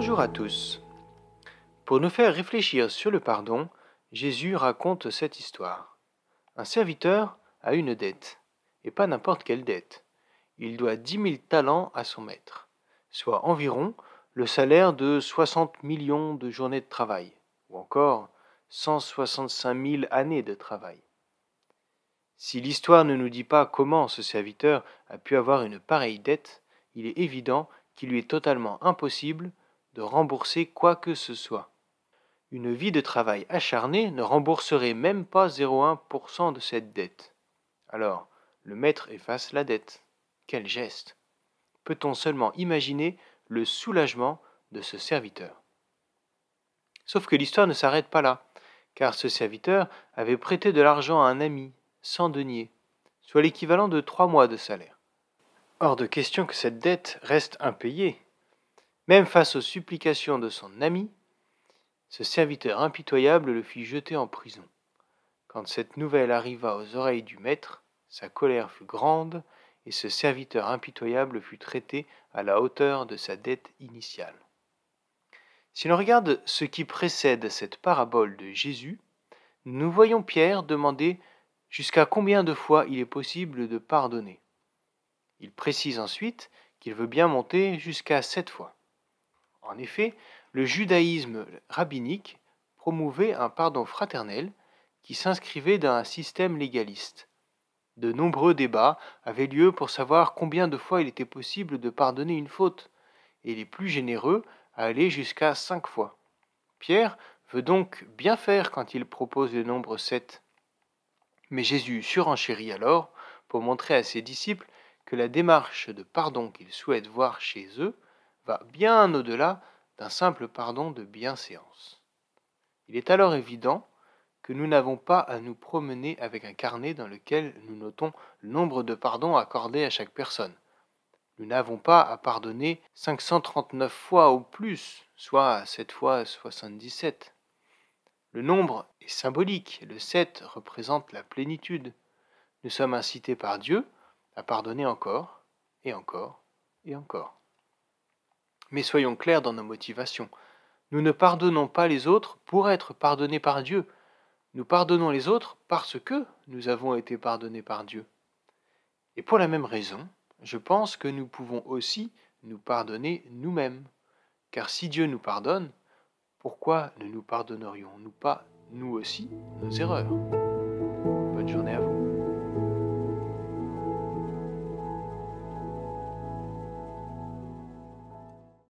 Bonjour à tous. Pour nous faire réfléchir sur le pardon, Jésus raconte cette histoire. Un serviteur a une dette, et pas n'importe quelle dette. Il doit dix mille talents à son maître, soit environ le salaire de 60 millions de journées de travail, ou encore 165 000 années de travail. Si l'histoire ne nous dit pas comment ce serviteur a pu avoir une pareille dette, il est évident qu'il lui est totalement impossible rembourser quoi que ce soit. Une vie de travail acharné ne rembourserait même pas 0,1% de cette dette. Alors, le maître efface la dette. Quel geste Peut-on seulement imaginer le soulagement de ce serviteur? Sauf que l'histoire ne s'arrête pas là, car ce serviteur avait prêté de l'argent à un ami, sans deniers, soit l'équivalent de trois mois de salaire. Hors de question que cette dette reste impayée. Même face aux supplications de son ami, ce serviteur impitoyable le fit jeter en prison. Quand cette nouvelle arriva aux oreilles du maître, sa colère fut grande, et ce serviteur impitoyable fut traité à la hauteur de sa dette initiale. Si l'on regarde ce qui précède cette parabole de Jésus, nous voyons Pierre demander jusqu'à combien de fois il est possible de pardonner. Il précise ensuite qu'il veut bien monter jusqu'à sept fois. En effet, le judaïsme rabbinique promouvait un pardon fraternel qui s'inscrivait dans un système légaliste. De nombreux débats avaient lieu pour savoir combien de fois il était possible de pardonner une faute, et les plus généreux allaient jusqu'à cinq fois. Pierre veut donc bien faire quand il propose le nombre sept. Mais Jésus surenchérit alors pour montrer à ses disciples que la démarche de pardon qu'il souhaite voir chez eux bien au-delà d'un simple pardon de bienséance. Il est alors évident que nous n'avons pas à nous promener avec un carnet dans lequel nous notons le nombre de pardons accordés à chaque personne. Nous n'avons pas à pardonner 539 fois ou plus, soit 7 fois 77. Le nombre est symbolique, le 7 représente la plénitude. Nous sommes incités par Dieu à pardonner encore, et encore, et encore. Mais soyons clairs dans nos motivations. Nous ne pardonnons pas les autres pour être pardonnés par Dieu. Nous pardonnons les autres parce que nous avons été pardonnés par Dieu. Et pour la même raison, je pense que nous pouvons aussi nous pardonner nous-mêmes. Car si Dieu nous pardonne, pourquoi ne nous pardonnerions-nous pas, nous aussi, nos erreurs? Bonne journée à vous.